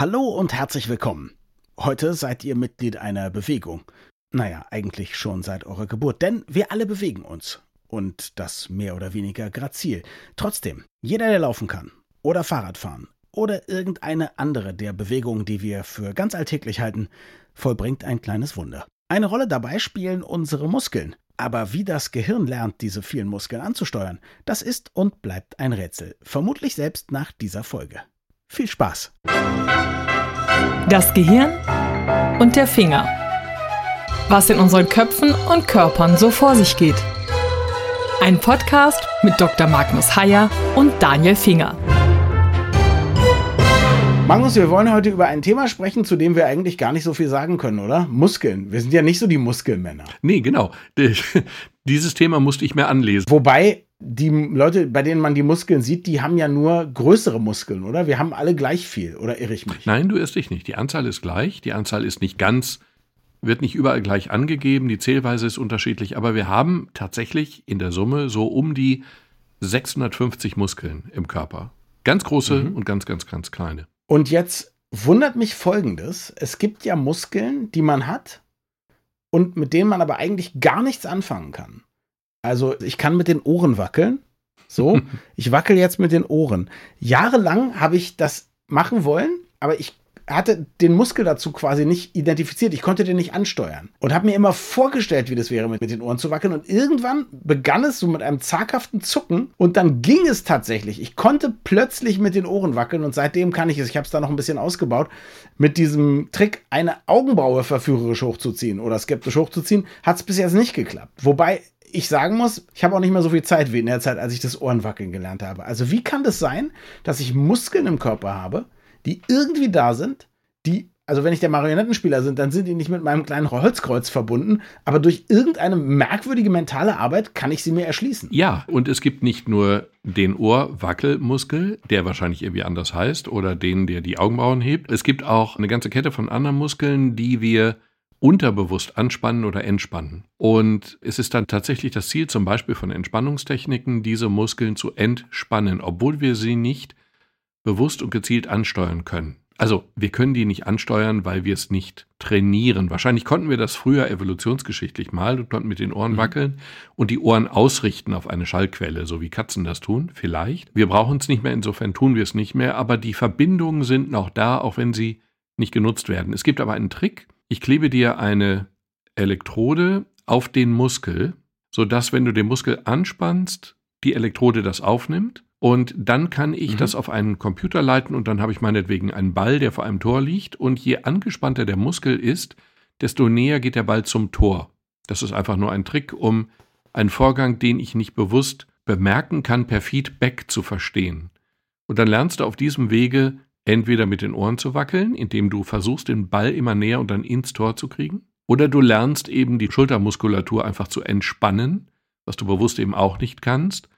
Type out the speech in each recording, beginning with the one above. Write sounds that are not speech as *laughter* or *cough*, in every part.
Hallo und herzlich willkommen. Heute seid ihr Mitglied einer Bewegung. Naja, eigentlich schon seit eurer Geburt, denn wir alle bewegen uns. Und das mehr oder weniger grazil. Trotzdem, jeder, der laufen kann oder Fahrrad fahren oder irgendeine andere der Bewegungen, die wir für ganz alltäglich halten, vollbringt ein kleines Wunder. Eine Rolle dabei spielen unsere Muskeln. Aber wie das Gehirn lernt, diese vielen Muskeln anzusteuern, das ist und bleibt ein Rätsel. Vermutlich selbst nach dieser Folge. Viel Spaß! Das Gehirn und der Finger. Was in unseren Köpfen und Körpern so vor sich geht. Ein Podcast mit Dr. Magnus Heyer und Daniel Finger. Magnus, wir wollen heute über ein Thema sprechen, zu dem wir eigentlich gar nicht so viel sagen können, oder? Muskeln. Wir sind ja nicht so die Muskelmänner. Nee, genau. *laughs* Dieses Thema musste ich mir anlesen. Wobei die Leute, bei denen man die Muskeln sieht, die haben ja nur größere Muskeln, oder? Wir haben alle gleich viel, oder irre ich mich? Nein, du irrst dich nicht. Die Anzahl ist gleich. Die Anzahl ist nicht ganz, wird nicht überall gleich angegeben. Die Zählweise ist unterschiedlich. Aber wir haben tatsächlich in der Summe so um die 650 Muskeln im Körper. Ganz große mhm. und ganz, ganz, ganz kleine. Und jetzt wundert mich Folgendes. Es gibt ja Muskeln, die man hat und mit denen man aber eigentlich gar nichts anfangen kann. Also ich kann mit den Ohren wackeln. So, *laughs* ich wackel jetzt mit den Ohren. Jahrelang habe ich das machen wollen, aber ich hatte den Muskel dazu quasi nicht identifiziert. Ich konnte den nicht ansteuern und habe mir immer vorgestellt, wie das wäre, mit, mit den Ohren zu wackeln. Und irgendwann begann es so mit einem zaghaften Zucken und dann ging es tatsächlich. Ich konnte plötzlich mit den Ohren wackeln und seitdem kann ich es. Ich habe es da noch ein bisschen ausgebaut mit diesem Trick, eine Augenbraue verführerisch hochzuziehen oder skeptisch hochzuziehen. Hat es bis jetzt nicht geklappt. Wobei ich sagen muss, ich habe auch nicht mehr so viel Zeit wie in der Zeit, als ich das Ohrenwackeln gelernt habe. Also wie kann das sein, dass ich Muskeln im Körper habe, die irgendwie da sind, die, also wenn ich der Marionettenspieler sind, dann sind die nicht mit meinem kleinen Holzkreuz verbunden, aber durch irgendeine merkwürdige mentale Arbeit kann ich sie mir erschließen. Ja, und es gibt nicht nur den Ohrwackelmuskel, der wahrscheinlich irgendwie anders heißt, oder den, der die Augenbrauen hebt. Es gibt auch eine ganze Kette von anderen Muskeln, die wir unterbewusst anspannen oder entspannen. Und es ist dann tatsächlich das Ziel, zum Beispiel von Entspannungstechniken, diese Muskeln zu entspannen, obwohl wir sie nicht bewusst und gezielt ansteuern können. Also wir können die nicht ansteuern, weil wir es nicht trainieren. Wahrscheinlich konnten wir das früher evolutionsgeschichtlich mal und konnten mit den Ohren mhm. wackeln und die Ohren ausrichten auf eine Schallquelle, so wie Katzen das tun, vielleicht. Wir brauchen es nicht mehr, insofern tun wir es nicht mehr, aber die Verbindungen sind noch da, auch wenn sie nicht genutzt werden. Es gibt aber einen Trick. Ich klebe dir eine Elektrode auf den Muskel, sodass, wenn du den Muskel anspannst, die Elektrode das aufnimmt und dann kann ich mhm. das auf einen Computer leiten und dann habe ich meinetwegen einen Ball, der vor einem Tor liegt. Und je angespannter der Muskel ist, desto näher geht der Ball zum Tor. Das ist einfach nur ein Trick, um einen Vorgang, den ich nicht bewusst bemerken kann, per Feedback zu verstehen. Und dann lernst du auf diesem Wege entweder mit den Ohren zu wackeln, indem du versuchst, den Ball immer näher und dann ins Tor zu kriegen, oder du lernst eben die Schultermuskulatur einfach zu entspannen, was du bewusst eben auch nicht kannst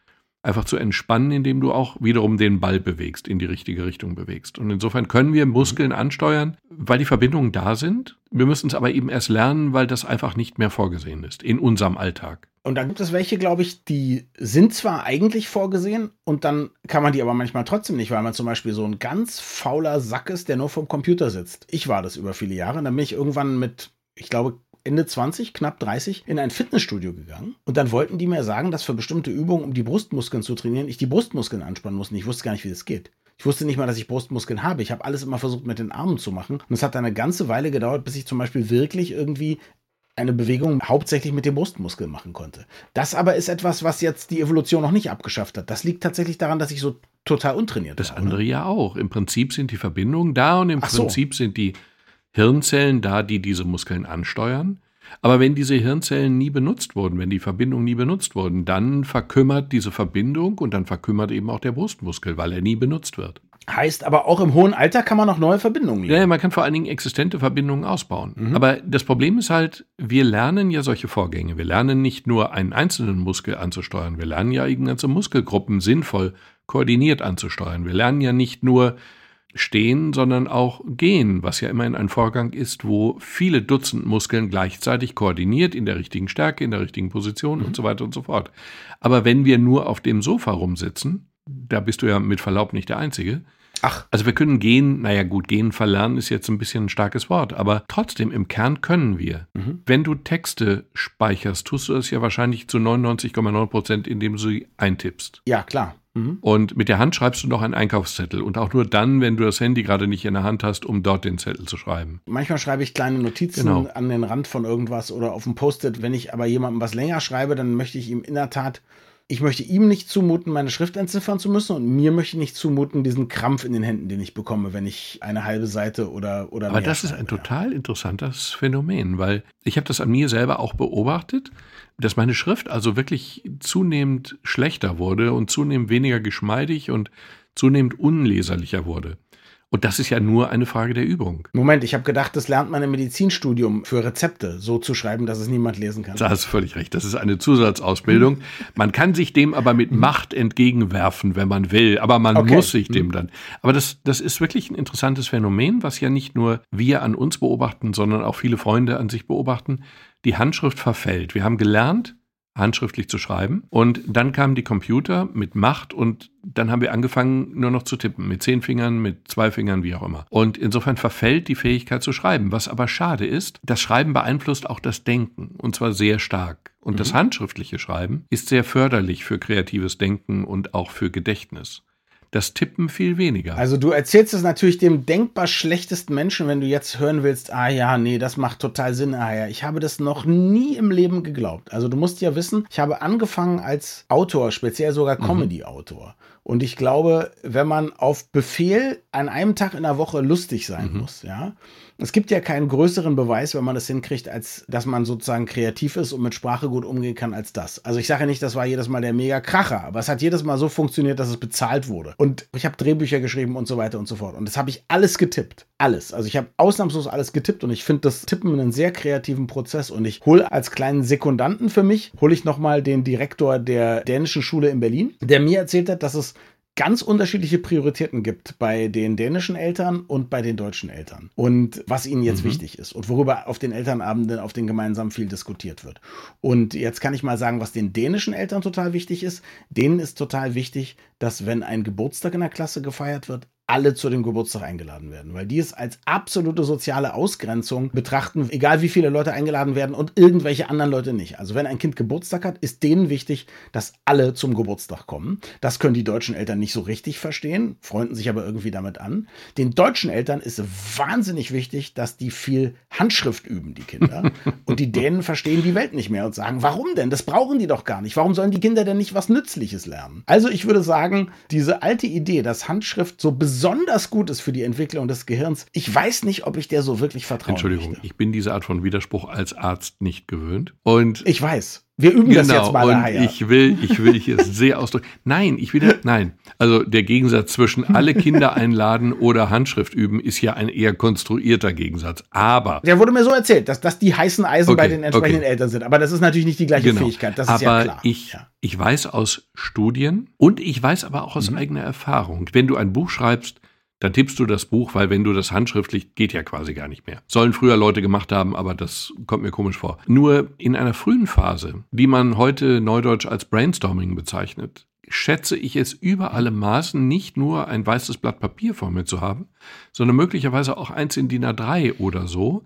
einfach zu entspannen, indem du auch wiederum den Ball bewegst, in die richtige Richtung bewegst. Und insofern können wir Muskeln ansteuern, weil die Verbindungen da sind. Wir müssen es aber eben erst lernen, weil das einfach nicht mehr vorgesehen ist in unserem Alltag. Und dann gibt es welche, glaube ich, die sind zwar eigentlich vorgesehen und dann kann man die aber manchmal trotzdem nicht, weil man zum Beispiel so ein ganz fauler Sack ist, der nur vom Computer sitzt. Ich war das über viele Jahre. Und dann bin ich irgendwann mit, ich glaube, Ende 20, knapp 30, in ein Fitnessstudio gegangen. Und dann wollten die mir sagen, dass für bestimmte Übungen, um die Brustmuskeln zu trainieren, ich die Brustmuskeln anspannen muss. Und ich wusste gar nicht, wie das geht. Ich wusste nicht mal, dass ich Brustmuskeln habe. Ich habe alles immer versucht, mit den Armen zu machen. Und es hat eine ganze Weile gedauert, bis ich zum Beispiel wirklich irgendwie eine Bewegung hauptsächlich mit dem Brustmuskel machen konnte. Das aber ist etwas, was jetzt die Evolution noch nicht abgeschafft hat. Das liegt tatsächlich daran, dass ich so total untrainiert das war. Das andere ne? ja auch. Im Prinzip sind die Verbindungen da und im Ach Prinzip so. sind die Hirnzellen da, die diese Muskeln ansteuern. Aber wenn diese Hirnzellen nie benutzt wurden, wenn die Verbindungen nie benutzt wurden, dann verkümmert diese Verbindung und dann verkümmert eben auch der Brustmuskel, weil er nie benutzt wird. Heißt aber auch im hohen Alter kann man noch neue Verbindungen legen. Ja, man kann vor allen Dingen existente Verbindungen ausbauen. Mhm. Aber das Problem ist halt, wir lernen ja solche Vorgänge. Wir lernen nicht nur einen einzelnen Muskel anzusteuern, wir lernen ja ganze Muskelgruppen sinnvoll koordiniert anzusteuern. Wir lernen ja nicht nur stehen, sondern auch gehen, was ja immerhin ein Vorgang ist, wo viele Dutzend Muskeln gleichzeitig koordiniert in der richtigen Stärke, in der richtigen Position mhm. und so weiter und so fort. Aber wenn wir nur auf dem Sofa rumsitzen, da bist du ja mit Verlaub nicht der Einzige, Ach. Also wir können gehen, naja gut, gehen verlernen ist jetzt ein bisschen ein starkes Wort, aber trotzdem im Kern können wir. Mhm. Wenn du Texte speicherst, tust du das ja wahrscheinlich zu 99,9 Prozent, indem du sie eintippst. Ja, klar. Mhm. Und mit der Hand schreibst du noch einen Einkaufszettel und auch nur dann, wenn du das Handy gerade nicht in der Hand hast, um dort den Zettel zu schreiben. Manchmal schreibe ich kleine Notizen Genau. an den Rand von irgendwas oder auf dem Post-it. Wenn ich aber jemandem was länger schreibe, dann möchte ich ihm in der Tat, ich möchte ihm nicht zumuten, meine Schrift entziffern zu müssen und mir möchte ich nicht zumuten, diesen Krampf in den Händen, den ich bekomme, wenn ich eine halbe Seite oder oder Aber das ist ein ja. total interessantes Phänomen, weil ich habe das an mir selber auch beobachtet, dass meine Schrift also wirklich zunehmend schlechter wurde und zunehmend weniger geschmeidig und zunehmend unleserlicher wurde. Und das ist ja nur eine Frage der Übung. Moment, ich habe gedacht, das lernt man im Medizinstudium für Rezepte so zu schreiben, dass es niemand lesen kann. Da hast du völlig recht. Das ist eine Zusatzausbildung. Man kann sich dem aber mit Macht entgegenwerfen, wenn man will. Aber man Okay. muss sich dem dann. Aber das, das ist wirklich ein interessantes Phänomen, was ja nicht nur wir an uns beobachten, sondern auch viele Freunde an sich beobachten. Die Handschrift verfällt. Wir haben gelernt, handschriftlich zu schreiben. Und dann kamen die Computer mit Macht und dann haben wir angefangen, nur noch zu tippen. Mit zehn Fingern, mit zwei Fingern, wie auch immer. Und insofern verfällt die Fähigkeit zu schreiben. Was aber schade ist, das Schreiben beeinflusst auch das Denken. Und zwar sehr stark. Und das handschriftliche Schreiben ist sehr förderlich für kreatives Denken und auch für Gedächtnis. Das Tippen viel weniger. Also du erzählst es natürlich dem denkbar schlechtesten Menschen, wenn du jetzt hören willst, ah ja, nee, das macht total Sinn, ah ja, ich habe das noch nie im Leben geglaubt. Also du musst ja wissen, ich habe angefangen als Autor, speziell sogar Comedy-Autor. Und ich glaube, wenn man auf Befehl an einem Tag in der Woche lustig sein muss, ja, es gibt ja keinen größeren Beweis, wenn man das hinkriegt, als dass man sozusagen kreativ ist und mit Sprache gut umgehen kann als das. Also ich sage ja nicht, das war jedes Mal der mega Kracher, aber es hat jedes Mal so funktioniert, dass es bezahlt wurde. Und ich habe Drehbücher geschrieben und so weiter und so fort. Und das habe ich alles getippt. Alles. Also ich habe ausnahmslos alles getippt und ich finde das Tippen einen sehr kreativen Prozess. Und ich hole als kleinen Sekundanten für mich, hole ich nochmal den Direktor der dänischen Schule in Berlin, der mir erzählt hat, dass es ganz unterschiedliche Prioritäten gibt bei den dänischen Eltern und bei den deutschen Eltern. Und was ihnen jetzt wichtig ist und worüber auf den Elternabenden, auf den gemeinsamen viel diskutiert wird. Und jetzt kann ich mal sagen, was den dänischen Eltern total wichtig ist. Denen ist total wichtig, dass wenn ein Geburtstag in der Klasse gefeiert wird, alle zu dem Geburtstag eingeladen werden, weil die es als absolute soziale Ausgrenzung betrachten, egal wie viele Leute eingeladen werden und irgendwelche anderen Leute nicht. Also wenn ein Kind Geburtstag hat, ist denen wichtig, dass alle zum Geburtstag kommen. Das können die deutschen Eltern nicht so richtig verstehen, freunden sich aber irgendwie damit an. Den deutschen Eltern ist wahnsinnig wichtig, dass die viel Handschrift üben, die Kinder. *laughs* und die Dänen verstehen die Welt nicht mehr und sagen, warum denn? Das brauchen die doch gar nicht. Warum sollen die Kinder denn nicht was Nützliches lernen? Also ich würde sagen, diese alte Idee, dass Handschrift so besonders gut ist für die Entwicklung des Gehirns, ich weiß nicht, ob ich der so wirklich vertrauen Entschuldigung, möchte. ich bin diese Art von Widerspruch als Arzt nicht gewöhnt. Und Ich weiß. Wir üben das jetzt mal Genau, und daher. ich will, ich will hier sehr ausdrücken. Nein, ich will, nein. Also der Gegensatz zwischen alle Kinder einladen oder Handschrift üben ist ja ein eher konstruierter Gegensatz. Aber Der wurde mir so erzählt, dass das die heißen Eisen bei Okay, den entsprechenden okay. Eltern sind. Aber das ist natürlich nicht die gleiche Genau. Fähigkeit. Das aber ist ja klar. ich, ja. ich weiß aus Studien und ich weiß aber auch aus Mhm. eigener Erfahrung, wenn du ein Buch schreibst, dann tippst du das Buch, weil wenn du das handschriftlich, geht ja quasi gar nicht mehr. Sollen früher Leute gemacht haben, aber das kommt mir komisch vor. Nur in einer frühen Phase, die man heute neudeutsch als Brainstorming bezeichnet, schätze ich es über alle Maßen nicht nur ein weißes Blatt Papier vor mir zu haben, sondern möglicherweise auch eins in DIN A3 oder so,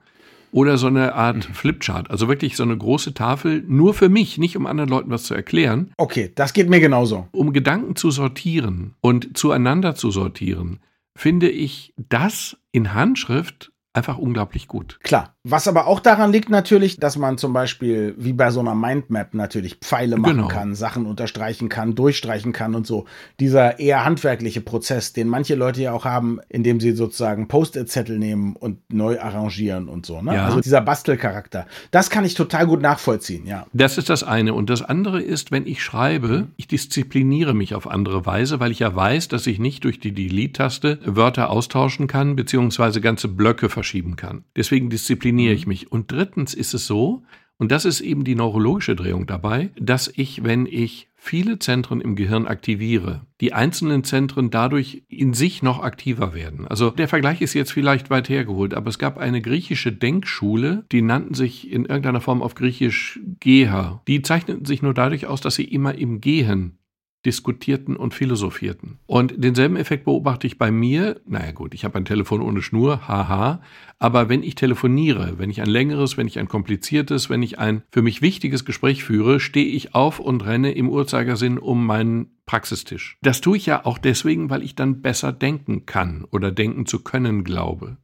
oder so eine Art Flipchart, also wirklich so eine große Tafel, nur für mich, nicht um anderen Leuten was zu erklären, Okay, das geht mir genauso. um Gedanken zu sortieren und zueinander zu sortieren, finde ich das in Handschrift einfach unglaublich gut. Klar. Was aber auch daran liegt natürlich, dass man zum Beispiel wie bei so einer Mindmap natürlich Pfeile machen Genau. kann, Sachen unterstreichen kann, durchstreichen kann und so. Dieser eher handwerkliche Prozess, den manche Leute ja auch haben, indem sie sozusagen Post-it-Zettel nehmen und neu arrangieren und so. Ne? Ja. Also dieser Bastelcharakter. Das kann ich total gut nachvollziehen, ja. Das ist das eine. Und das andere ist, wenn ich schreibe, ich diszipliniere mich auf andere Weise, weil ich ja weiß, dass ich nicht durch die Delete-Taste Wörter austauschen kann, beziehungsweise ganze Blöcke verschieben kann. Deswegen diszipliniere ich mich. Und drittens ist es so, und das ist eben die neurologische Drehung dabei, dass ich, wenn ich viele Zentren im Gehirn aktiviere, die einzelnen Zentren dadurch in sich noch aktiver werden. Also der Vergleich ist jetzt vielleicht weit hergeholt, aber es gab eine griechische Denkschule, die nannten sich in irgendeiner Form auf Griechisch Geher. Die zeichneten sich nur dadurch aus, dass sie immer im Gehen diskutierten und philosophierten. Und denselben Effekt beobachte ich bei mir. Naja gut, ich habe ein Telefon ohne Schnur, haha. Aber wenn ich telefoniere, wenn ich ein längeres, wenn ich ein kompliziertes, wenn ich ein für mich wichtiges Gespräch führe, stehe ich auf und renne im Uhrzeigersinn um meinen Praxistisch. Das tue ich ja auch deswegen, weil ich dann besser denken kann oder denken zu können glaube.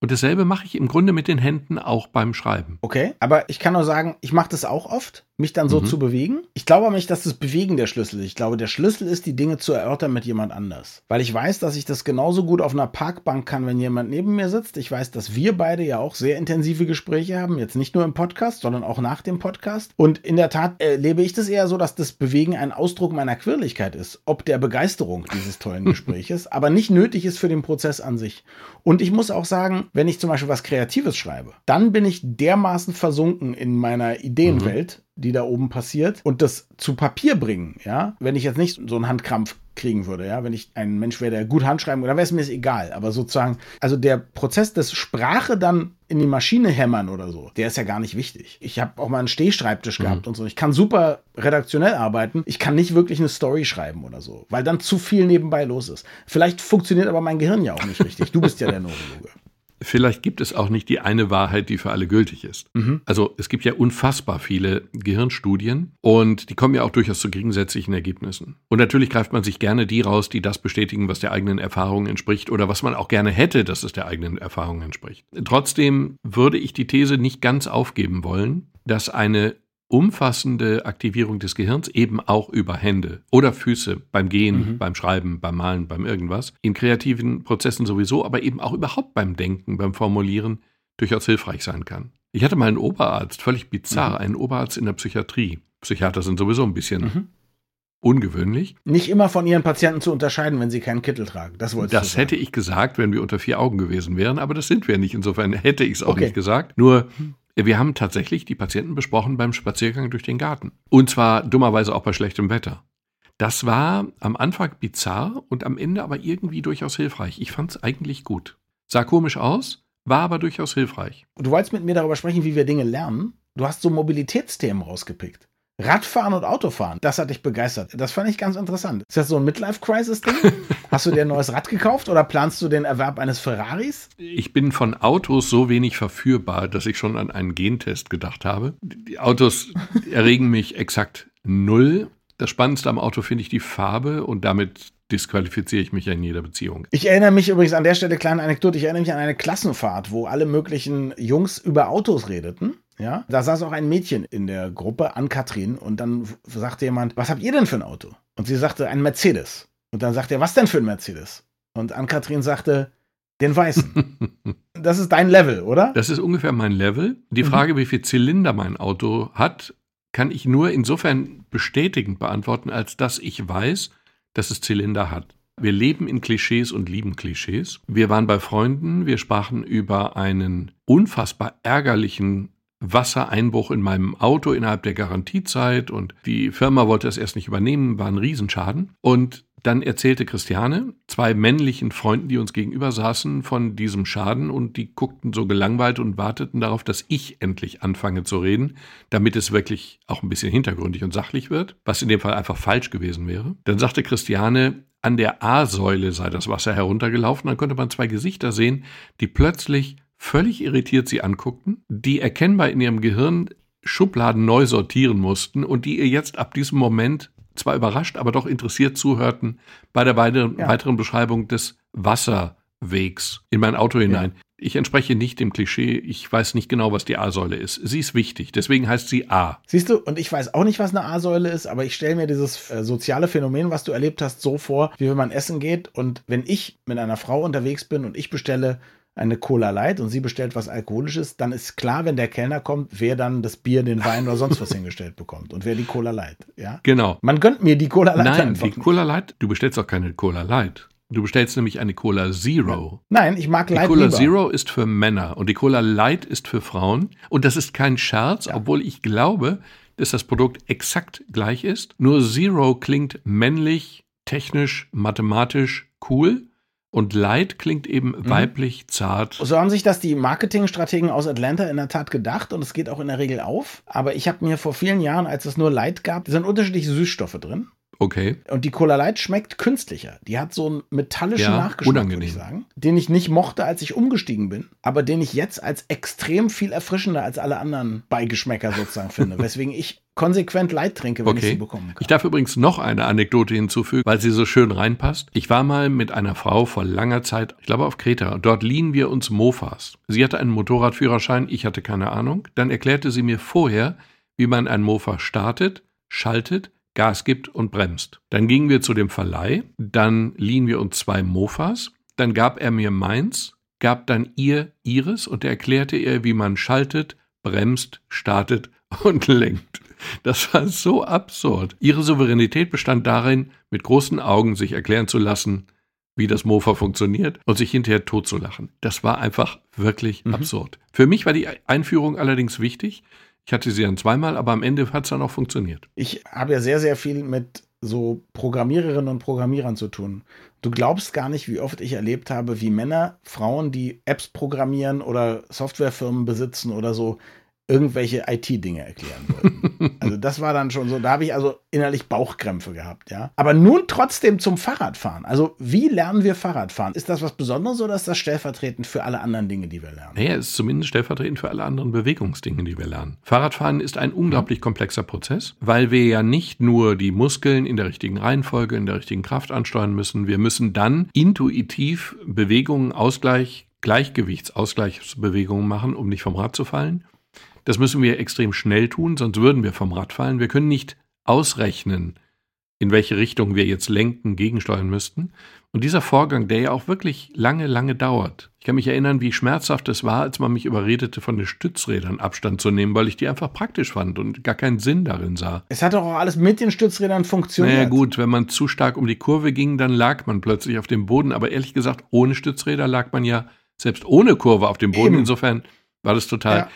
Und dasselbe mache ich im Grunde mit den Händen auch beim Schreiben. Okay, aber ich kann nur sagen, ich mache das auch oft, mich dann so mhm. zu bewegen. Ich glaube aber nicht, dass das Bewegen der Schlüssel ist. Ich glaube, der Schlüssel ist, die Dinge zu erörtern mit jemand anders. Weil ich weiß, dass ich das genauso gut auf einer Parkbank kann, wenn jemand neben mir sitzt. Ich weiß, dass wir beide ja auch sehr intensive Gespräche haben. Jetzt nicht nur im Podcast, sondern auch nach dem Podcast. Und in der Tat erlebe ich das eher so, dass das Bewegen ein Ausdruck meiner Quirligkeit ist. Ob der Begeisterung dieses tollen *laughs* Gespräches, aber nicht nötig ist für den Prozess an sich. Und ich muss auch sagen, wenn ich zum Beispiel was Kreatives schreibe, dann bin ich dermaßen versunken in meiner Ideenwelt, mhm. Die da oben passiert, und das zu Papier bringen, ja, wenn ich jetzt nicht so einen Handkrampf kriegen würde, ja, wenn ich ein Mensch wäre, der gut handschreiben würde, dann wäre es mir egal. Aber sozusagen, also der Prozess des Sprache dann in die Maschine hämmern oder so, der ist ja gar nicht wichtig. Ich habe auch mal einen Stehschreibtisch mhm. gehabt und so. Ich kann super redaktionell arbeiten. Ich kann nicht wirklich eine Story schreiben oder so, weil dann zu viel nebenbei los ist. Vielleicht funktioniert aber mein Gehirn ja auch nicht richtig. Du bist ja der Neurologe. Vielleicht gibt es auch nicht die eine Wahrheit, die für alle gültig ist. Mhm. Also es gibt ja unfassbar viele Gehirnstudien und die kommen ja auch durchaus zu gegensätzlichen Ergebnissen. Und natürlich greift man sich gerne die raus, die das bestätigen, was der eigenen Erfahrung entspricht oder was man auch gerne hätte, dass es der eigenen Erfahrung entspricht. Trotzdem würde ich die These nicht ganz aufgeben wollen, dass eine umfassende Aktivierung des Gehirns eben auch über Hände oder Füße beim Gehen, mhm. beim Schreiben, beim Malen, beim irgendwas, in kreativen Prozessen sowieso, aber eben auch überhaupt beim Denken, beim Formulieren durchaus hilfreich sein kann. Ich hatte mal einen Oberarzt, völlig bizarr, mhm. einen Oberarzt in der Psychiatrie. Psychiater sind sowieso ein bisschen mhm. Ungewöhnlich. Nicht immer von ihren Patienten zu unterscheiden, wenn sie keinen Kittel tragen. Das wollte Das hätte ich gesagt, wenn wir unter vier Augen gewesen wären, aber das sind wir nicht. Insofern hätte ich es auch okay. nicht gesagt. Nur wir haben tatsächlich die Patienten besprochen beim Spaziergang durch den Garten. Und zwar dummerweise auch bei schlechtem Wetter. Das war am Anfang bizarr und am Ende aber irgendwie durchaus hilfreich. Ich fand es eigentlich gut. Sah komisch aus, war aber durchaus hilfreich. Du wolltest mit mir darüber sprechen, wie wir Dinge lernen. Du hast so Mobilitätsthemen rausgepickt. Radfahren und Autofahren, das hat dich begeistert. Das fand ich ganz interessant. Ist das so ein Midlife-Crisis-Ding? *laughs* Hast du dir ein neues Rad gekauft oder planst du den Erwerb eines Ferraris? Ich bin von Autos so wenig verführbar, dass ich schon an einen Gentest gedacht habe. Die Autos erregen mich exakt null. Das Spannendste am Auto finde ich die Farbe und damit disqualifiziere ich mich ja in jeder Beziehung. Ich erinnere mich übrigens an der Stelle, kleine Anekdote, ich erinnere mich an eine Klassenfahrt, wo alle möglichen Jungs über Autos redeten. Ja, da saß auch ein Mädchen in der Gruppe an Katrin und dann sagte jemand, was habt ihr denn für ein Auto? Und sie sagte, ein Mercedes. Und dann sagte er, was denn für ein Mercedes? Und Ann-Kathrin sagte, den weißen. *laughs* das ist dein Level, oder? Das ist ungefähr mein Level. Die mhm. Frage, mhm. wie viel Zylinder mein Auto hat, kann ich nur insofern bestätigend beantworten, als dass ich weiß, dass es Zylinder hat. Wir leben in Klischees und lieben Klischees. Wir waren bei Freunden, wir sprachen über einen unfassbar ärgerlichen Wassereinbruch in meinem Auto innerhalb der Garantiezeit und die Firma wollte es erst nicht übernehmen, war ein Riesenschaden. Und dann erzählte Christiane zwei männlichen Freunden, die uns gegenüber saßen, von diesem Schaden und die guckten so gelangweilt und warteten darauf, dass ich endlich anfange zu reden, damit es wirklich auch ein bisschen hintergründig und sachlich wird, was in dem Fall einfach falsch gewesen wäre. Dann sagte Christiane, an der A-Säule sei das Wasser heruntergelaufen, dann konnte man zwei Gesichter sehen, die plötzlich völlig irritiert sie anguckten, die erkennbar in ihrem Gehirn Schubladen neu sortieren mussten und die ihr jetzt ab diesem Moment zwar überrascht, aber doch interessiert zuhörten bei der weiteren, ja. weiteren Beschreibung des Wasserwegs in mein Auto hinein. Ja. Ich entspreche nicht dem Klischee. Ich weiß nicht genau, was die A-Säule ist. Sie ist wichtig. Deswegen heißt sie A. Siehst du, und ich weiß auch nicht, was eine A-Säule ist, aber ich stelle mir dieses äh, soziale Phänomen, was du erlebt hast, so vor, wie wenn man essen geht und wenn ich mit einer Frau unterwegs bin und ich bestelle eine Cola Light und sie bestellt was Alkoholisches, dann ist klar, wenn der Kellner kommt, wer dann das Bier, den Wein oder sonst was *laughs* hingestellt bekommt und wer die Cola Light. Ja? Genau. Man gönnt mir die Cola Light. Nein, die nicht. Cola Light, du bestellst auch keine Cola Light. Du bestellst nämlich eine Cola Zero. Nein, ich mag Light. Die Cola lieber. Zero ist für Männer und die Cola Light ist für Frauen. Und das ist kein Scherz, ja. obwohl ich glaube, dass das Produkt exakt gleich ist. Nur Zero klingt männlich, technisch, mathematisch cool. Und Light klingt eben mhm. weiblich, zart. So haben sich das die Marketingstrategen aus Atlanta in der Tat gedacht und es geht auch in der Regel auf. Aber ich habe mir vor vielen Jahren, als es nur Light gab, sind unterschiedliche Süßstoffe drin. Okay. Und die Cola Light schmeckt künstlicher. Die hat so einen metallischen Ja, Nachgeschmack, würde unangenehm. ich sagen. Den ich nicht mochte, als ich umgestiegen bin, aber den ich jetzt als extrem viel erfrischender als alle anderen Beigeschmäcker sozusagen finde. *laughs* Weswegen ich konsequent Light trinke, wenn ich sie Okay. bekommen kann. Ich darf übrigens noch eine Anekdote hinzufügen, weil sie so schön reinpasst. Ich war mal mit einer Frau vor langer Zeit, ich glaube auf Kreta, und dort liehen wir uns Mofas. Sie hatte einen Motorradführerschein, ich hatte keine Ahnung. Dann erklärte sie mir vorher, wie man ein Mofa startet, schaltet, Gas gibt und bremst. Dann gingen wir zu dem Verleih, dann liehen wir uns zwei Mofas, dann gab er mir meins, gab dann ihr ihres und er erklärte ihr, wie man schaltet, bremst, startet *laughs* und lenkt. Das war so absurd. Ihre Souveränität bestand darin, mit großen Augen sich erklären zu lassen, wie das Mofa funktioniert und sich hinterher totzulachen. Das war einfach wirklich Mhm. absurd. Für mich war die Einführung allerdings wichtig. Ich hatte sie dann zweimal, aber am Ende hat es dann auch funktioniert. Ich habe ja sehr, sehr viel mit so Programmiererinnen und Programmierern zu tun. Du glaubst gar nicht, wie oft ich erlebt habe, wie Männer, Frauen, die Apps programmieren oder Softwarefirmen besitzen oder so, irgendwelche IT-Dinge erklären wollten. *laughs* also das war dann schon so, da habe ich also innerlich Bauchkrämpfe gehabt, ja. Aber nun trotzdem zum Fahrradfahren. Also wie lernen wir Fahrradfahren? Ist das was Besonderes oder ist das stellvertretend für alle anderen Dinge, die wir lernen? Naja, es ist zumindest stellvertretend für alle anderen Bewegungsdinge, die wir lernen. Fahrradfahren ist ein unglaublich komplexer Prozess, weil wir ja nicht nur die Muskeln in der richtigen Reihenfolge, in der richtigen Kraft ansteuern müssen, wir müssen dann intuitiv Bewegungen, Ausgleich, Gleichgewichtsausgleichsbewegungen machen, um nicht vom Rad zu fallen. Das müssen wir extrem schnell tun, sonst würden wir vom Rad fallen. Wir können nicht ausrechnen, in welche Richtung wir jetzt lenken, gegensteuern müssten. Und dieser Vorgang, der ja auch wirklich lange, lange dauert. Ich kann mich erinnern, wie schmerzhaft es war, als man mich überredete, von den Stützrädern Abstand zu nehmen, weil ich die einfach praktisch fand und gar keinen Sinn darin sah. Es hat doch auch alles mit den Stützrädern funktioniert. Naja gut, wenn man zu stark um die Kurve ging, dann lag man plötzlich auf dem Boden. Aber ehrlich gesagt, ohne Stützräder lag man ja selbst ohne Kurve auf dem Boden. Eben. Insofern war das total. Ja.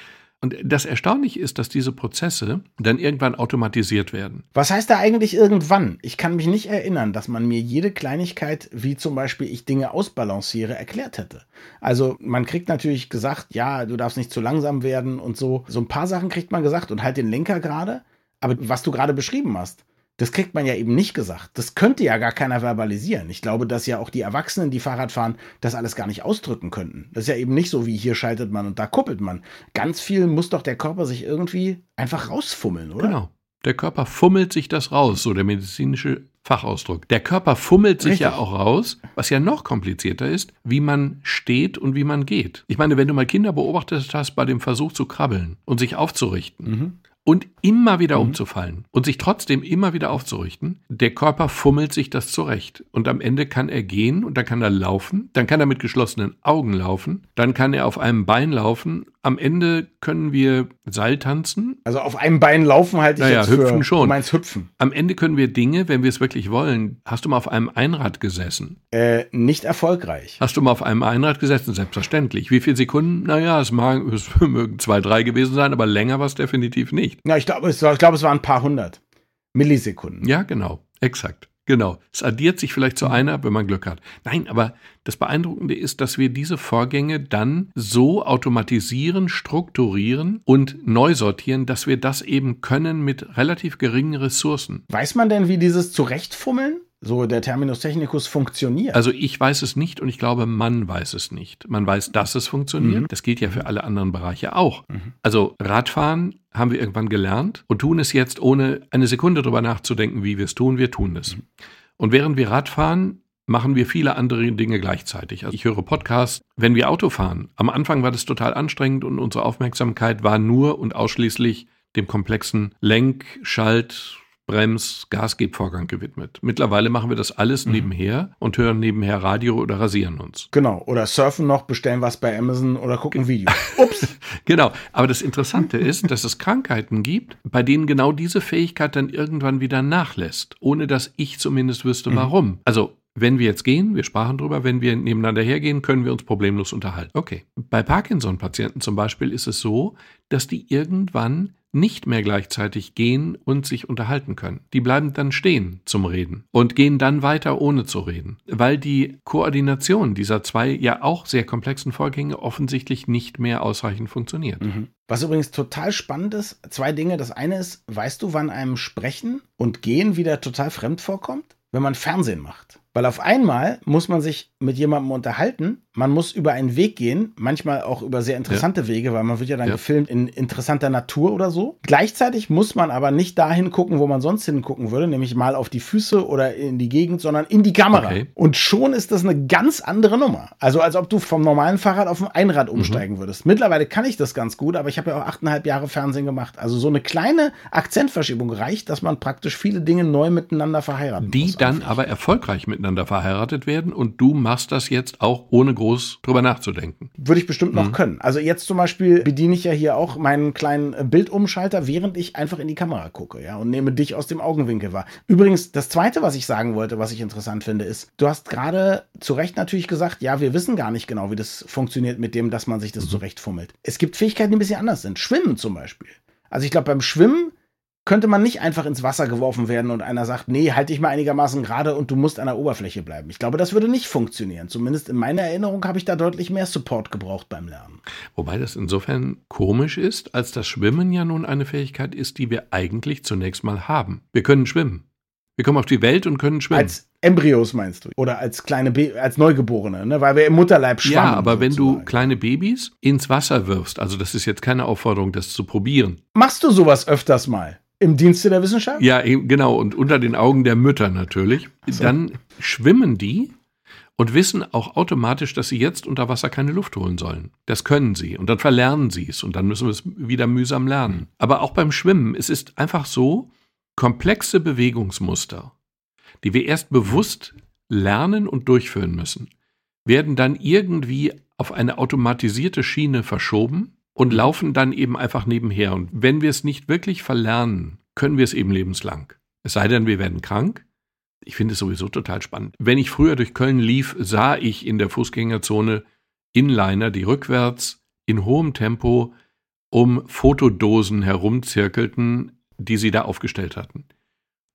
Und das Erstaunliche ist, dass diese Prozesse dann irgendwann automatisiert werden. Was heißt da eigentlich irgendwann? Ich kann mich nicht erinnern, dass man mir jede Kleinigkeit, wie zum Beispiel ich Dinge ausbalanciere, erklärt hätte. Also man kriegt natürlich gesagt, ja, du darfst nicht zu langsam werden und so. So ein paar Sachen kriegt man gesagt und halt den Lenker gerade. Aber was du gerade beschrieben hast, das kriegt man ja eben nicht gesagt. Das könnte ja gar keiner verbalisieren. Ich glaube, dass ja auch die Erwachsenen, die Fahrrad fahren, das alles gar nicht ausdrücken könnten. Das ist ja eben nicht so wie hier schaltet man und da kuppelt man. Ganz viel muss doch der Körper sich irgendwie einfach rausfummeln, oder? Genau. Der Körper fummelt sich das raus, so der medizinische Fachausdruck. Der Körper fummelt sich Richtig. ja auch raus, was ja noch komplizierter ist, wie man steht und wie man geht. Ich meine, wenn du mal Kinder beobachtet hast bei dem Versuch zu krabbeln und sich aufzurichten Mhm. Und immer wieder Mhm. umzufallen und sich trotzdem immer wieder aufzurichten, der Körper fummelt sich das zurecht. Und am Ende kann er gehen und dann kann er laufen, dann kann er mit geschlossenen Augen laufen, dann kann er auf einem Bein laufen. Am Ende können wir Seil tanzen Also auf einem Bein laufen halte ich Naja, jetzt für, hüpfen schon. Du meinst hüpfen. Am Ende können wir Dinge, wenn wir es wirklich wollen. Hast du mal auf einem Einrad gesessen? Äh, nicht erfolgreich. Hast du mal auf einem Einrad gesessen? Selbstverständlich. Wie viele Sekunden? Naja, es, mag, *laughs* es mögen zwei, drei gewesen sein, aber länger war es definitiv nicht. Ja, ich glaube, es, war- ich glaube, es waren ein paar hundert Millisekunden. Ja, genau. Exakt. Genau. Es addiert sich vielleicht zu einer, wenn man Glück hat. Nein, aber das Beeindruckende ist, dass wir diese Vorgänge dann so automatisieren, strukturieren und neu sortieren, dass wir das eben können mit relativ geringen Ressourcen. Weiß man denn, wie dieses Zurechtfummeln, so der Terminus technicus, funktioniert? Also ich weiß es nicht und ich glaube, man weiß es nicht. Man weiß, dass es funktioniert. Mhm. Das gilt ja für alle anderen Bereiche auch. Mhm. Also Radfahren haben wir irgendwann gelernt und tun es jetzt, ohne eine Sekunde drüber nachzudenken, wie wir es tun. Wir tun es. Mhm. Und während wir Radfahren, machen wir viele andere Dinge gleichzeitig. Also ich höre Podcasts, wenn wir Auto fahren. Am Anfang war das total anstrengend und unsere Aufmerksamkeit war nur und ausschließlich dem komplexen Lenk, Schalt, Brems, Gasgebvorgang gewidmet. Mittlerweile machen wir das alles Mhm. nebenher und hören nebenher Radio oder rasieren uns. genau. Oder surfen noch, bestellen was bei Amazon oder gucken Video. *laughs* Ups. Genau. Aber das Interessante ist, dass es Krankheiten gibt, bei denen genau diese Fähigkeit dann irgendwann wieder nachlässt, ohne dass ich zumindest wüsste, warum. Also wenn wir jetzt gehen, wir sprachen drüber, wenn wir nebeneinander hergehen, können wir uns problemlos unterhalten. Okay. Bei Parkinson-Patienten zum Beispiel ist es so, dass die irgendwann nicht mehr gleichzeitig gehen und sich unterhalten können. Die bleiben dann stehen zum Reden und gehen dann weiter ohne zu reden, weil die Koordination dieser zwei ja auch sehr komplexen Vorgänge offensichtlich nicht mehr ausreichend funktioniert. Mhm. Was übrigens total spannend ist, zwei Dinge. Das eine ist, weißt du, wann einem Sprechen und Gehen wieder total fremd vorkommt? Wenn man Fernsehen macht. Weil auf einmal muss man sich mit jemandem unterhalten, man muss über einen Weg gehen, manchmal auch über sehr interessante ja. Wege, weil man wird ja dann ja. gefilmt in interessanter Natur oder so. Gleichzeitig muss man aber nicht dahin gucken, wo man sonst hingucken würde, nämlich mal auf die Füße oder in die Gegend, sondern in die Kamera. Okay. Und schon ist das eine ganz andere Nummer. Also als ob du vom normalen Fahrrad auf ein Einrad mhm. umsteigen mhm. würdest. Mittlerweile kann ich das ganz gut, aber ich habe ja auch achteinhalb Jahre Fernsehen gemacht. Also so eine kleine Akzentverschiebung reicht, dass man praktisch viele Dinge neu miteinander verheiraten Die muss, dann aber erfolgreich miteinander verheiratet werden und du machst das jetzt auch ohne groß drüber nachzudenken. Würde ich bestimmt noch mhm. können. Also jetzt zum Beispiel bediene ich ja hier auch meinen kleinen äh, Bildumschalter, während ich einfach in die Kamera gucke, ja, und nehme dich aus dem Augenwinkel wahr. Übrigens, das zweite, was ich sagen wollte, was ich interessant finde, ist, du hast gerade zu Recht natürlich gesagt, ja, wir wissen gar nicht genau, wie das funktioniert mit dem, dass man sich das mhm. zurechtfummelt. Es gibt Fähigkeiten, die ein bisschen anders sind. Schwimmen zum Beispiel. Also ich glaube, beim Schwimmen könnte man nicht einfach ins Wasser geworfen werden und einer sagt, nee, halt dich mal einigermaßen gerade und du musst an der Oberfläche bleiben. Ich glaube, das würde nicht funktionieren. Zumindest in meiner Erinnerung habe ich da deutlich mehr Support gebraucht beim Lernen. Wobei das insofern komisch ist, als das Schwimmen ja nun eine Fähigkeit ist, die wir eigentlich zunächst mal haben. Wir können schwimmen. Wir kommen auf die Welt und können schwimmen. Als Embryos meinst du? Oder als kleine, Be als Neugeborene, ne? weil wir im Mutterleib schwammen. Ja, aber sozusagen. wenn du kleine Babys ins Wasser wirfst, also das ist jetzt keine Aufforderung, das zu probieren. Machst du sowas öfters mal? Im Dienste der Wissenschaft? Ja, genau. Und unter den Augen der Mütter natürlich. So. Dann schwimmen die und wissen auch automatisch, dass sie jetzt unter Wasser keine Luft holen sollen. Das können sie. Und dann verlernen sie es. Und dann müssen wir es wieder mühsam lernen. Aber auch beim Schwimmen, es ist einfach so, komplexe Bewegungsmuster, die wir erst bewusst lernen und durchführen müssen, werden dann irgendwie auf eine automatisierte Schiene verschoben und laufen dann eben einfach nebenher. Und wenn wir es nicht wirklich verlernen, können wir es eben lebenslang. Es sei denn, wir werden krank. Ich finde es sowieso total spannend. Wenn ich früher durch Köln lief, sah ich in der Fußgängerzone Inliner, die rückwärts in hohem Tempo um Fotodosen herumzirkelten, die sie da aufgestellt hatten.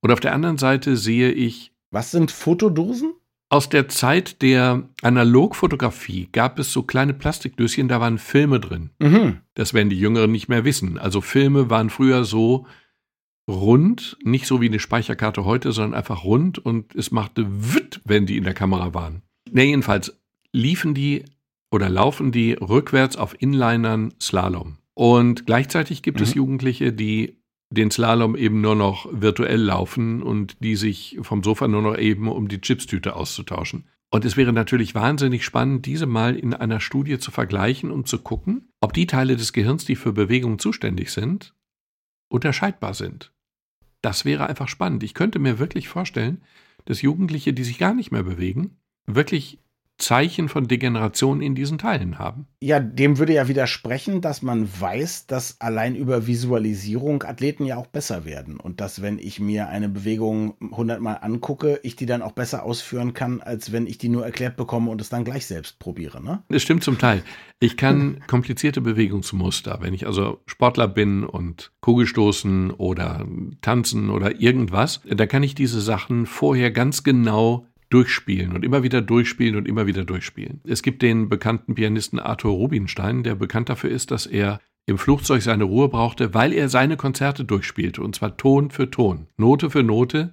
Und auf der anderen Seite sehe ich. Was sind Fotodosen? Aus der Zeit der Analogfotografie gab es so kleine Plastikdöschen, da waren Filme drin. Mhm. Das werden die Jüngeren nicht mehr wissen. Also Filme waren früher so rund, nicht so wie eine Speicherkarte heute, sondern einfach rund und es machte witt, wenn die in der Kamera waren. Ne, jedenfalls liefen die oder laufen die rückwärts auf Inlinern Slalom. Und gleichzeitig gibt mhm. es Jugendliche, die den Slalom eben nur noch virtuell laufen und die sich vom Sofa nur noch eben um die Chipstüte auszutauschen. Und es wäre natürlich wahnsinnig spannend, diese mal in einer Studie zu vergleichen und zu gucken, ob die Teile des Gehirns, die für Bewegung zuständig sind, unterscheidbar sind. Das wäre einfach spannend. Ich könnte mir wirklich vorstellen, dass Jugendliche, die sich gar nicht mehr bewegen, wirklich Zeichen von Degeneration in diesen Teilen haben. Ja, dem würde ja widersprechen, dass man weiß, dass allein über Visualisierung Athleten ja auch besser werden und dass wenn ich mir eine Bewegung hundertmal angucke, ich die dann auch besser ausführen kann, als wenn ich die nur erklärt bekomme und es dann gleich selbst probiere. Ne? Das stimmt zum Teil. Ich kann *laughs* komplizierte Bewegungsmuster, wenn ich also Sportler bin und Kugelstoßen oder tanzen oder irgendwas, da kann ich diese Sachen vorher ganz genau durchspielen und immer wieder durchspielen und immer wieder durchspielen. Es gibt den bekannten Pianisten Arthur Rubinstein, der bekannt dafür ist, dass er im Flugzeug seine Ruhe brauchte, weil er seine Konzerte durchspielte, und zwar Ton für Ton, Note für Note,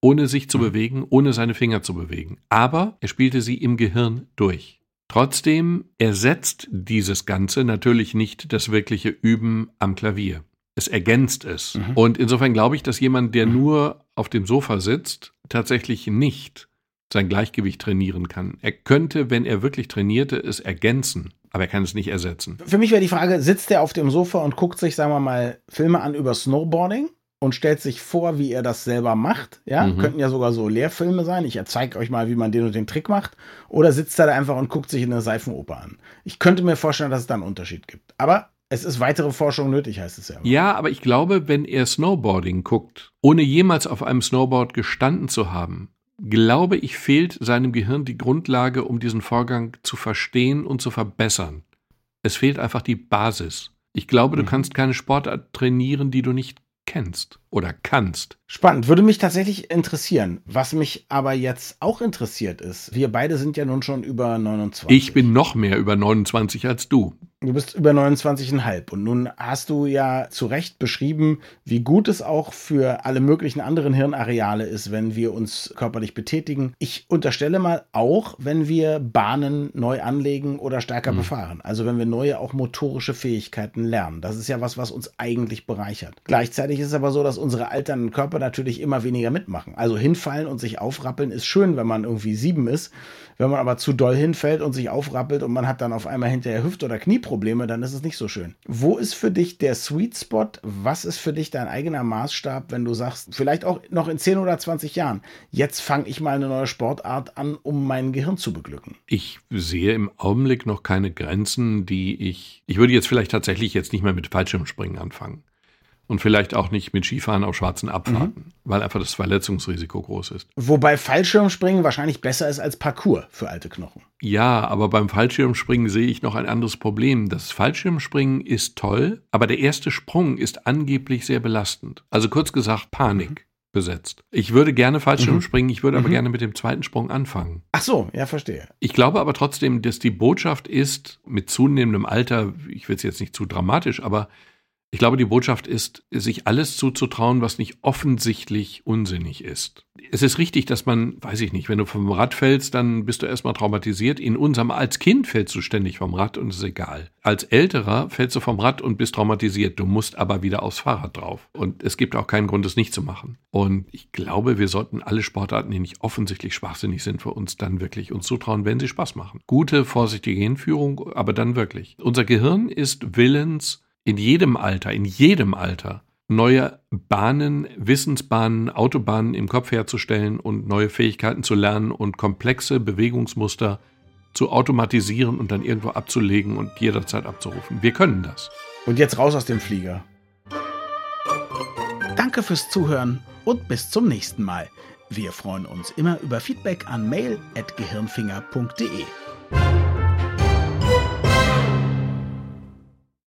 ohne sich zu mhm. bewegen, ohne seine Finger zu bewegen. Aber er spielte sie im Gehirn durch. Trotzdem ersetzt dieses Ganze natürlich nicht das wirkliche Üben am Klavier. Es ergänzt es. Mhm. Und insofern glaube ich, dass jemand, der mhm. nur auf dem Sofa sitzt, tatsächlich nicht sein Gleichgewicht trainieren kann. Er könnte, wenn er wirklich trainierte, es ergänzen, aber er kann es nicht ersetzen. Für mich wäre die Frage, sitzt er auf dem Sofa und guckt sich, sagen wir mal, Filme an über Snowboarding? und stellt sich vor, wie er das selber macht. Ja, mhm. könnten ja sogar so Lehrfilme sein. Ich zeige euch mal, wie man den und den Trick macht. Oder sitzt er da einfach und guckt sich in eine Seifenoper an. Ich könnte mir vorstellen, dass es da einen Unterschied gibt. Aber es ist weitere Forschung nötig, heißt es ja. Immer. Ja, aber ich glaube, wenn er Snowboarding guckt, ohne jemals auf einem Snowboard gestanden zu haben, glaube ich, fehlt seinem Gehirn die Grundlage, um diesen Vorgang zu verstehen und zu verbessern. Es fehlt einfach die Basis. Ich glaube, du mhm. kannst keine Sportart trainieren, die du nicht kennst oder kannst. Spannend, würde mich tatsächlich interessieren. Was mich aber jetzt auch interessiert ist, wir beide sind ja nun schon über 29. Ich bin noch mehr über 29 als du. Du bist über 29,5 und nun hast du ja zu Recht beschrieben, wie gut es auch für alle möglichen anderen Hirnareale ist, wenn wir uns körperlich betätigen. Ich unterstelle mal auch, wenn wir Bahnen neu anlegen oder stärker mhm. befahren. Also wenn wir neue auch motorische Fähigkeiten lernen. Das ist ja was, was uns eigentlich bereichert. Gleichzeitig ist es aber so, dass unsere alternden Körper natürlich immer weniger mitmachen. Also hinfallen und sich aufrappeln ist schön, wenn man irgendwie sieben ist. Wenn man aber zu doll hinfällt und sich aufrappelt und man hat dann auf einmal hinterher Hüft- oder Knieprobleme, dann ist es nicht so schön. Wo ist für dich der Sweet Spot? Was ist für dich dein eigener Maßstab, wenn du sagst, vielleicht auch noch in 10 oder 20 Jahren, jetzt fange ich mal eine neue Sportart an, um mein Gehirn zu beglücken? Ich sehe im Augenblick noch keine Grenzen, die ich. Ich würde jetzt vielleicht tatsächlich jetzt nicht mehr mit Fallschirmspringen anfangen und vielleicht auch nicht mit Skifahren auf schwarzen Abfahrten, mhm. weil einfach das Verletzungsrisiko groß ist. Wobei Fallschirmspringen wahrscheinlich besser ist als Parkour für alte Knochen. Ja, aber beim Fallschirmspringen sehe ich noch ein anderes Problem. Das Fallschirmspringen ist toll, aber der erste Sprung ist angeblich sehr belastend. Also kurz gesagt Panik. Mhm. Besetzt. Ich würde gerne Fallschirm mhm. springen, ich würde aber mhm. gerne mit dem zweiten Sprung anfangen. Ach so, ja, verstehe. Ich glaube aber trotzdem, dass die Botschaft ist, mit zunehmendem Alter, ich will es jetzt nicht zu dramatisch, aber ich glaube, die Botschaft ist, sich alles zuzutrauen, was nicht offensichtlich unsinnig ist. Es ist richtig, dass man, weiß ich nicht, wenn du vom Rad fällst, dann bist du erstmal traumatisiert. In unserem, als Kind fällst du ständig vom Rad und ist egal. Als Älterer fällst du vom Rad und bist traumatisiert. Du musst aber wieder aufs Fahrrad drauf. Und es gibt auch keinen Grund, es nicht zu machen. Und ich glaube, wir sollten alle Sportarten, die nicht offensichtlich schwachsinnig sind, für uns dann wirklich uns zutrauen, wenn sie Spaß machen. Gute, vorsichtige Hinführung, aber dann wirklich. Unser Gehirn ist willens, in jedem Alter, in jedem Alter neue Bahnen, Wissensbahnen, Autobahnen im Kopf herzustellen und neue Fähigkeiten zu lernen und komplexe Bewegungsmuster zu automatisieren und dann irgendwo abzulegen und jederzeit abzurufen. Wir können das. Und jetzt raus aus dem Flieger. Danke fürs Zuhören und bis zum nächsten Mal. Wir freuen uns immer über Feedback an mail.gehirnfinger.de.